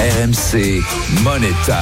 RMC Money Time.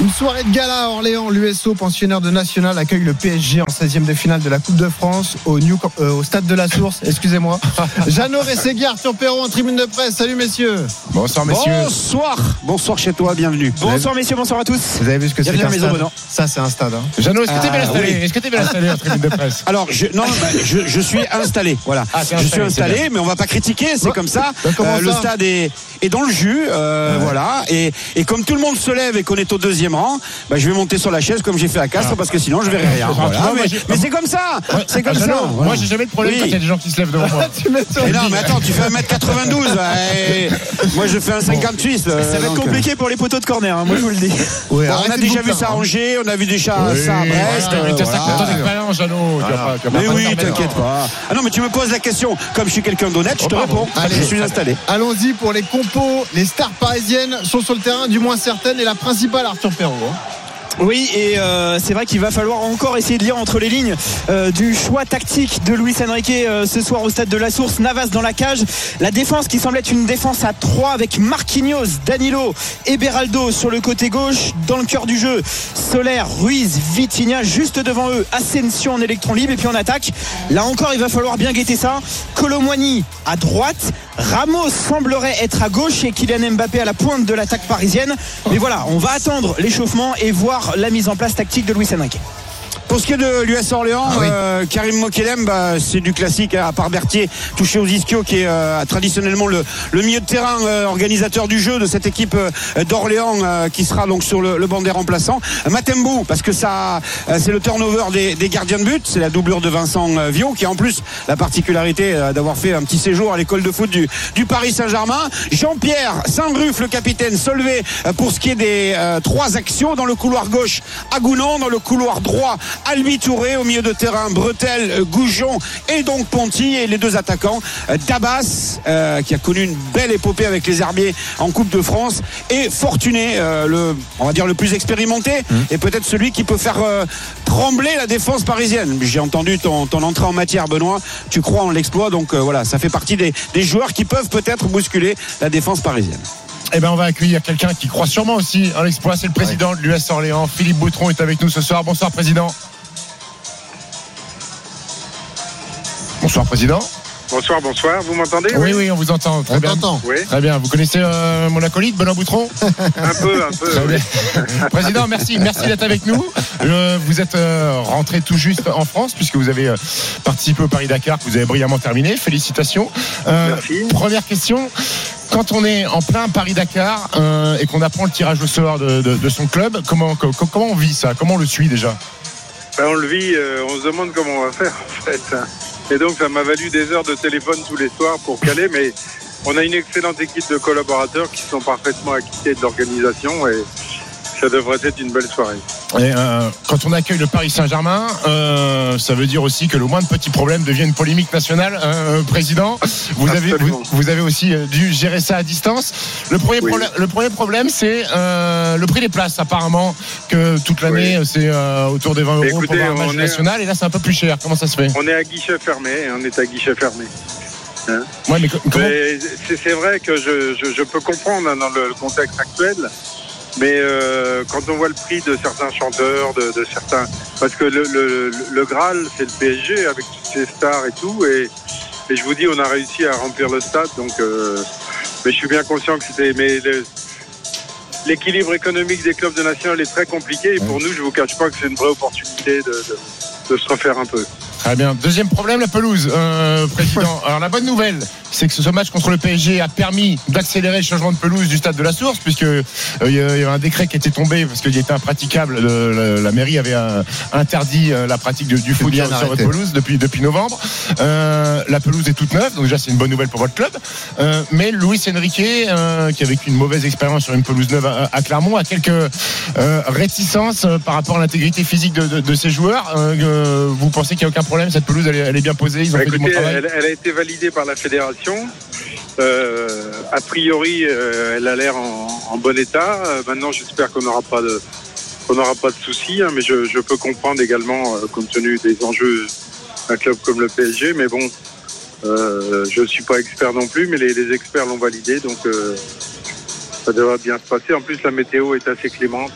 Une soirée de gala à Orléans. L'USO, pensionnaire de National, accueille le PSG en 16e de finale de la Coupe de France au, New, euh, au stade de la Source. Excusez-moi. Jeannot Rességui, Arthur Perrault en tribune de presse. Salut messieurs. Bonsoir messieurs. Bonsoir. Bonsoir chez toi, bienvenue. Bonsoir messieurs, bonsoir à tous. Vous avez vu ce que c'est Bienvenue qu'un stade maison, Ça, c'est un stade. hein. Jeannot, est-ce que t'es Ah, bien installé oui. Est-ce que t'es bien installé en tribune de presse Alors, je, non, bah, je, je suis installé. Voilà. Ah, je suis installé, installé, mais on va pas critiquer, c'est comme ça. bah, comment le stade est, est dans le jus, euh, voilà. Et, et comme tout le monde se lève et qu'on est au deuxième rang, bah, je vais monter sur la chaise comme j'ai fait à Castres parce que sinon je verrai rien. Ah, Voilà. vois, Mais, c'est comme ça. C'est comme Ah, ça. Jeannot, voilà. Moi j'ai jamais de problème Oui. quand il y a des gens qui se lèvent devant moi. Mais non, mais attends, tu fais 1m92. ouais, et moi, je fais un 58. Ça va être compliqué pour les poteaux de corner, hein, moi je vous le dis. Ouais, Bon, on a déjà vu ça à hein. Angers, on a vu déjà Oui, ça à Brest. mais euh, t'as voilà. 50 ans d'expérience, Jeannot. Tu vas pas- tu vas pas Mais oui, t'inquiète pas. Ah non, mais tu me poses la question. Comme je suis quelqu'un d'honnête, je te Oh, pardon. réponds. Je suis installé. Allons-y pour les compos. Les stars parisiennes sont sur le terrain, du moins certaines, et la principale, Arthur Perrault. hein. Oui, et euh, c'est vrai qu'il va falloir encore essayer de lire entre les lignes euh, du choix tactique de Luis Enrique euh, ce soir au stade de la Source. Navas dans la cage. La défense qui semble être une défense à 3 avec Marquinhos, Danilo et Beraldo sur le côté gauche. Dans le cœur du jeu, Soler, Ruiz, Vitinha juste devant eux. Ascension en électron libre. Et puis en attaque, là encore, il va falloir bien guetter ça. Colomwani à droite. Ramos semblerait être à gauche et Kylian Mbappé à la pointe de l'attaque parisienne. Mais voilà, on va attendre l'échauffement et voir la mise en place tactique de Luis Enrique. Pour ce qui est de l'US Orléans, Ah oui. euh, Karim Mokelem, bah, c'est du classique, hein, à part Berthier, touché aux ischios, qui est euh, traditionnellement le, le milieu de terrain euh, organisateur du jeu de cette équipe euh, d'Orléans, euh, qui sera donc sur le, le banc des remplaçants. Matembo, parce que ça, euh, c'est le turnover des, des gardiens de but, c'est la doublure de Vincent Viau, qui a en plus la particularité d'avoir fait un petit séjour à l'école de foot du, du Paris Saint-Germain. Jean-Pierre Saint-Ruf, le capitaine, euh, pour ce qui est des euh, trois actions dans le couloir gauche, Agounon, dans le couloir droit, Albi Touré, au milieu de terrain, Bretel, Goujon et donc Ponty, et les deux attaquants, euh, Dabas, euh, qui a connu une belle épopée avec les Herbiers en Coupe de France, et Fortuné, euh, le, on va dire le plus expérimenté, et peut-être celui qui peut faire euh, trembler la défense parisienne. J'ai entendu ton, ton entrée en matière, Benoît, tu crois en l'exploit, donc voilà, ça fait partie des, des joueurs qui peuvent peut-être bousculer la défense parisienne. Eh ben on va accueillir quelqu'un qui croit sûrement aussi en l'exploit. C'est le président de l'US Orléans, Philippe Boutron, est avec nous ce soir. Bonsoir président. Bonsoir président. Bonsoir, bonsoir. Vous m'entendez? Oui, oui, on vous entend. Très On bien. Oui, Très bien. Vous connaissez euh, mon acolyte, Benoît Boutron? Un peu, un peu. Oui. Président, merci, merci d'être avec nous. Euh, vous êtes euh, rentré tout juste en France puisque vous avez euh, participé au Paris Dakar, que vous avez brillamment terminé. Félicitations. Euh, Merci. Première question. Quand on est en plein Paris Dakar euh, et qu'on apprend le tirage au sort de, de- de son club, comment, co- comment on vit ça? Comment on le suit déjà? Ben, on le vit, euh, on se demande comment on va faire en fait. Et donc ça m'a valu des heures de téléphone tous les soirs pour caler, mais on a une excellente équipe de collaborateurs qui sont parfaitement acquittés de l'organisation et ça devrait être une belle soirée. Et, euh, quand on accueille le Paris Saint-Germain, euh, ça veut dire aussi que le moindre petit problème devient une polémique nationale. Euh, président, vous avez, vous, avez aussi dû gérer ça à distance. Le premier, Oui. le premier problème, c'est le prix des places. Apparemment, que toute l'année, Oui. c'est autour des 20 euros Écoutez, pour un match national. Et là, c'est un peu plus cher. Comment ça se fait? On est à guichet fermé, on est à guichet fermé. ouais, mais Mais c'est c'est vrai que je, je, je peux comprendre hein, dans le contexte actuel, mais euh, quand on voit le prix de certains chanteurs, de, de certains, parce que le, le, le Graal c'est le PSG avec toutes ses stars et tout, et, et je vous dis on a réussi à remplir le stade, donc euh, mais je suis bien conscient que c'était mais le- L'équilibre économique des clubs de national est très compliqué et pour nous, je vous cache pas que c'est une vraie opportunité de, de, de se refaire un peu. Très bien. Deuxième problème, la pelouse, euh, président. Alors la bonne nouvelle, c'est que ce match contre le PSG a permis d'accélérer le changement de pelouse du stade de la Source, puisque euh, il y avait un décret qui était tombé parce qu'il était impraticable. Le- la, la mairie avait euh, interdit euh, la pratique de- du foot sur, sur votre pelouse depuis depuis novembre. Euh, la pelouse est toute neuve, donc déjà c'est une bonne nouvelle pour votre club. Mais Luis Enrique, qui a vécu une mauvaise expérience sur une pelouse neuve à, à Clermont, a quelques réticences par rapport à l'intégrité physique de, de- de ses joueurs. Vous pensez qu'il n'y a aucun problème Cette pelouse, elle est, elle est bien posée Ils ont Bah, fait du bon écoutez, travail elle, elle a été validée par la fédération. Euh, a priori, euh, elle a l'air en, en bon état. Euh, maintenant, j'espère qu'on n'aura pas de qu'on n'aura pas de soucis, hein, mais je, je peux comprendre également, euh, compte tenu des enjeux d'un club comme le PSG. Mais bon, euh, je ne suis pas expert non plus, mais les, les experts l'ont validé, donc euh, ça devrait bien se passer. En plus, la météo est assez clémente.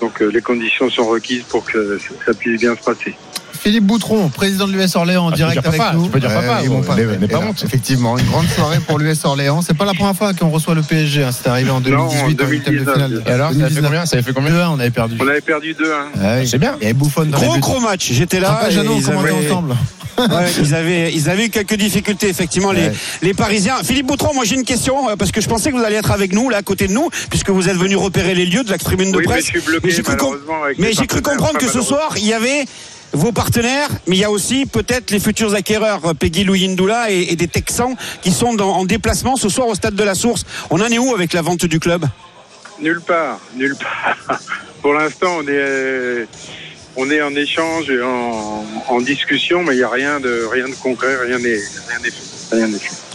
Donc les conditions sont requises pour que ça puisse bien se passer. Philippe Boutron, président de l'US Orléans, en Ah, direct avec papa, nous. tu peux dire papa, ils vont ouais, pas- n'aie pas honte. Effectivement, une grande soirée pour l'US Orléans. C'est pas la première fois qu'on reçoit le PSG. hein. C'était arrivé en 2018 en en huitième de 2019. finale. Et alors, ça avait fait 2019. combien? Ça avait fait combien? 2-1, on avait perdu. On avait perdu 2-1. Ah. C'est bien. Il y avait Bouffon dans les Gros gros match. J'étais là. Après, et Jeannot, on ils commentait avaient- ensemble. Ouais, ils avaient ils avaient eu quelques difficultés effectivement les, Ouais. les Parisiens. Philippe Boutron, moi j'ai une question euh, parce que je pensais que vous alliez être avec nous là à côté de nous puisque vous êtes venu repérer les lieux de la tribune de Oui, mais presse. je suis bloqué Mais j'ai cru, com- malheureusement avec mais les j'ai cru comprendre que ce soir il y avait vos partenaires, mais il y a aussi peut-être les futurs acquéreurs euh, Peggy Louindoula et, et des Texans qui sont dans- en déplacement ce soir au stade de la Source. On en est où avec la vente du club? Nulle part, nulle part. Pour l'instant, on est, euh, on est en échange et en, en discussion, mais il n'y a rien de, rien de concret, rien n'est fait.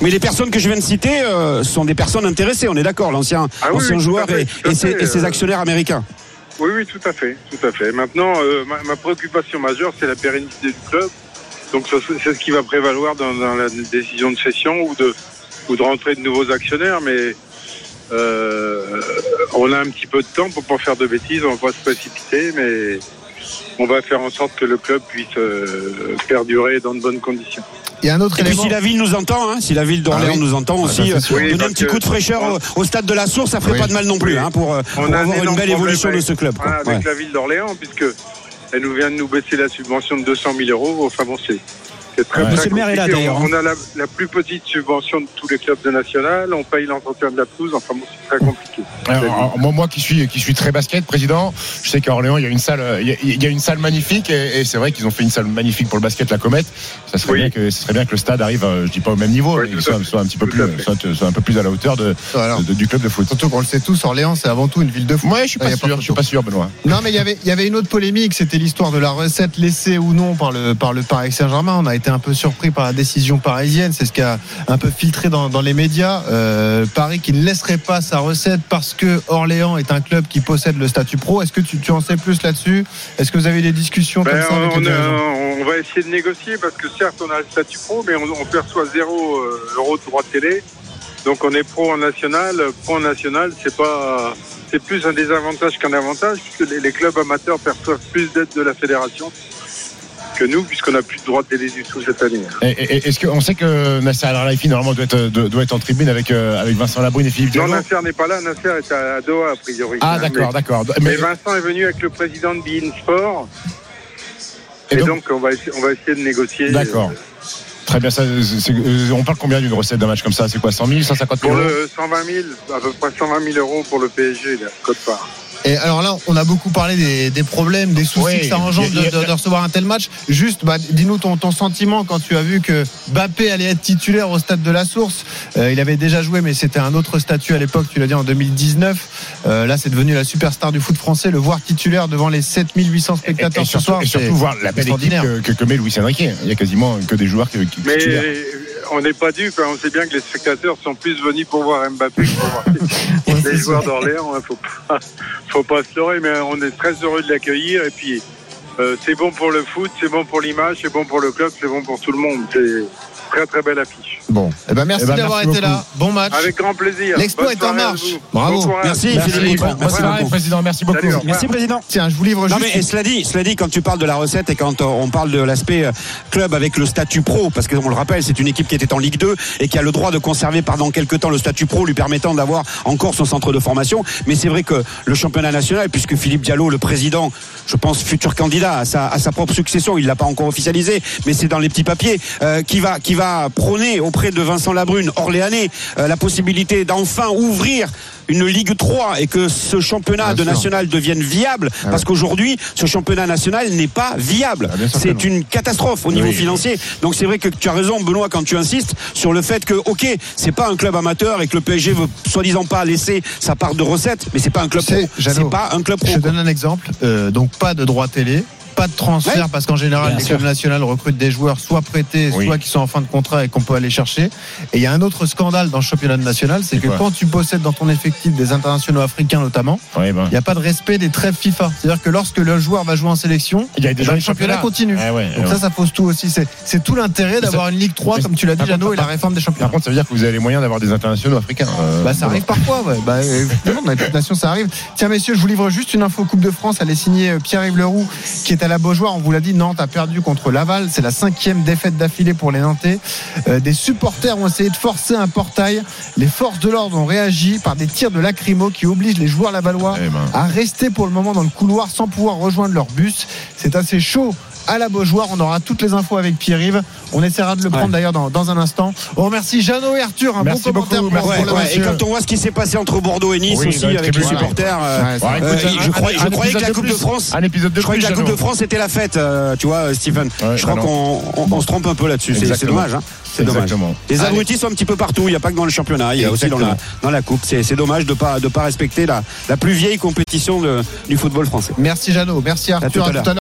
Mais les personnes que je viens de citer euh, sont des personnes intéressées, on est d'accord, l'ancien Ah oui, l'ancien oui, tout joueur fait, et, ses, fait, et ses actionnaires américains. Oui, oui, tout à fait, tout à fait. Maintenant, euh, ma, ma préoccupation majeure, c'est la pérennité du club. Donc, c'est ce qui va prévaloir dans, dans la décision de cession ou de, ou de rentrer de nouveaux actionnaires, mais euh, on a un petit peu de temps pour pas faire de bêtises, on va pas se précipiter, mais on va faire en sorte que le club puisse euh, perdurer dans de bonnes conditions. Il y a un autre Et puis si la ville nous entend, hein, si la ville d'Orléans Ah oui. nous entend aussi, ça, c'est euh. Oui, donner un petit coup de fraîcheur au, au stade de la Source, ça ferait Oui. pas de mal non plus Oui. hein, pour, euh, pour un avoir une belle évolution de ce club. quoi. voilà, avec Ouais. la ville d'Orléans, puisque elle nous vient de nous baisser la subvention de 200 000 euros. Enfin bon, c'est c'est très, Ouais. très Monsieur le maire est là, compliqué. d'ailleurs, On, on a la, la plus petite subvention de tous les clubs de national. On paye l'entretien de la pelouse. Enfin bon, c'est très compliqué. Alors, alors, moi, moi qui suis qui suis très basket, président, je sais qu'à Orléans il y a une salle, euh, il y a, il y a une salle magnifique et, et c'est vrai qu'ils ont fait une salle magnifique pour le basket, la Comète. Ça serait Oui. bien que ce serait bien que le stade arrive, euh, je dis pas au même niveau, Oui, mais soit, un petit peu plus, à fait. soit, soit un peu plus à la hauteur de, Alors, de- du club de foot. Surtout qu'on le sait tous, Orléans, c'est avant tout une ville de foot. Moi, je suis Ah, pas pas je suis pas sûr, Benoît. Non, mais il y avait, il y avait une autre polémique, c'était l'histoire de la recette laissée ou non par le, par le Paris Saint-Germain. On a été un peu surpris par la décision parisienne, c'est ce qui a un peu filtré dans, dans les médias. Euh, Paris qui ne laisserait pas sa recette parce que Orléans est un club qui possède le statut pro. Est-ce que tu, tu en sais plus là-dessus? Est-ce que vous avez des discussions Ben, comme ça avec on, les a- dirigeants on va essayer de négocier parce que certes, on a le statut pro, mais on, on perçoit zéro euh, euro de droit de télé. Donc on est pro en national. Pro en national, c'est pas, c'est plus un désavantage qu'un avantage puisque les, les clubs amateurs perçoivent plus d'aide de la fédération que nous, puisqu'on n'a plus de droit de télé du tout cette année. Est-ce qu'on sait que Nasser Al Khelaifi normalement doit être, doit être en tribune avec, euh, avec Vincent Labrune et Philippe Non, Diallo Nasser n'est pas là. Nasser est à, Doha a priori. Ah d'accord, d'accord. Mais Mais, Vincent est venu avec le président de Bein Sport. et Et, donc- donc, on, va essayer, on va essayer de négocier. D'accord. Très bien, ça, euh, on parle combien d'une recette d'un match comme ça? C'est quoi 100 000, 150 000 Pour euros? le 120 000, à peu près 120 000 euros pour le PSG, là, Côte part. Et alors là, on a beaucoup parlé des, des problèmes, des soucis Oui, que ça engendre a- de, de- de recevoir un tel match. Juste, bah, dis-nous ton, ton sentiment quand tu as vu que Bappé allait être titulaire au stade de la Source. Euh, il avait déjà joué, mais c'était un autre statut à l'époque. Tu l'as dit en 2019. Euh, là, c'est devenu la superstar du foot français. Le voir titulaire devant les 7800 et, spectateurs et ce surtout, soir, et surtout voir la belle équipe que, que, que met Luis Enrique. Il y a quasiment que des joueurs qui, qui Mais titulaires. On n'est pas dupes, hein. on sait bien que les spectateurs sont plus venus pour voir Mbappé que pour voir les joueurs d'Orléans. Il faut pas, faut pas se leurrer, mais on est très heureux de l'accueillir. Et puis, euh, c'est bon pour le foot, c'est bon pour l'image, c'est bon pour le club, c'est bon pour tout le monde. Très très belle affiche. Bon, eh ben merci Eh ben, d'avoir merci été là. Bon match. Avec grand plaisir. L'exploit est en marche. Bravo. Bon. Merci, Merci, Philippe. Merci soirée, beaucoup. président. Merci beaucoup. Salut. Merci, président. Tiens, je vous livre Non juste. mais et cela dit, cela dit, quand tu parles de la recette et quand on parle de l'aspect euh, club avec le statut pro, parce qu'on le rappelle, c'est une équipe qui était en Ligue 2 et qui a le droit de conserver pendant quelques temps le statut pro, lui permettant d'avoir encore son centre de formation. Mais c'est vrai que le championnat national, puisque Philippe Diallo, le président, je pense futur candidat à sa, à sa propre succession, il l'a pas encore officialisé, mais c'est dans les petits papiers, euh, qui va qui va prôner auprès de Vincent Labrune, Orléanais, euh, la possibilité d'enfin ouvrir une Ligue 3 et que ce championnat de national devienne viable, Ah parce qu'aujourd'hui, ce championnat national n'est pas viable. Ah, c'est une catastrophe au niveau Oui. financier. Donc c'est vrai que tu as raison, Benoît, quand tu insistes sur le fait que, ok, c'est pas un club amateur et que le PSG veut soi-disant pas laisser sa part de recettes, mais c'est pas un club pro. C'est pas un club pro. Je te donne un exemple. Euh, donc pas de droit télé. Pas de transfert Ouais. parce qu'en général, Bien les sûr. clubs nationaux recrutent des joueurs soit prêtés, Oui. soit qui sont en fin de contrat et qu'on peut aller chercher. Et il y a un autre scandale dans le championnat national, c'est que quand tu possèdes dans ton effectif des internationaux africains notamment, Ouais, ben. il n'y a pas de respect des trêves FIFA. C'est-à-dire que lorsque le joueur va jouer en sélection, Il y a des ben, gens le championnat championnat. continue. Ah ouais, Donc ouais. ça, ça pose tout aussi. C'est, c'est tout l'intérêt d'avoir une Ligue 3, mais- comme tu l'as dit, Jeannot, et la réforme des championnats. Par contre, ça veut dire que vous avez les moyens d'avoir des internationaux africains. euh, Bah, ça voilà. arrive parfois, ouais. Bah, évidemment, dans les nations, ça arrive. Tiens, messieurs, je vous livre juste une info Coupe de France. Elle est signée euh, Pierre-Yves Leroux, qui est à la Beaujoire. On vous l'a dit, Nantes a perdu contre Laval. C'est la cinquième défaite d'affilée pour les Nantais. Euh, des supporters ont essayé de forcer un portail. Les forces de l'ordre ont réagi par des tirs de lacrymo qui obligent les joueurs lavallois Eh ben. à rester pour le moment dans le couloir sans pouvoir rejoindre leur bus. C'est assez chaud. À la Beaujoire, on aura toutes les infos avec Pierre-Yves. On essaiera de le prendre Ouais. d'ailleurs dans, dans un instant. On remercie Jeannot et Arthur. Un Merci bon commentaire beaucoup, pour, Ouais. Et quand on voit ce qui s'est passé entre Bordeaux et Nice Oui, aussi avec les supporters. euh, Euh, je croyais- un je croyais que la Coupe de. France- Un épisode de Je croyais plus, que la Coupe de Jeannot. France était la fête, euh, tu vois. Ouais, je crois qu'on on, on se trompe un peu là-dessus. C'est- dommage. hein. C'est dommage. Exactement. Les Allez. abrutis sont un petit peu partout. Il n'y a pas que dans le championnat. Il y a aussi dans la, dans la coupe. C'est c'est dommage de pas de pas respecter la, la plus vieille compétition de- du football français. Merci Jeannot, merci Arthur.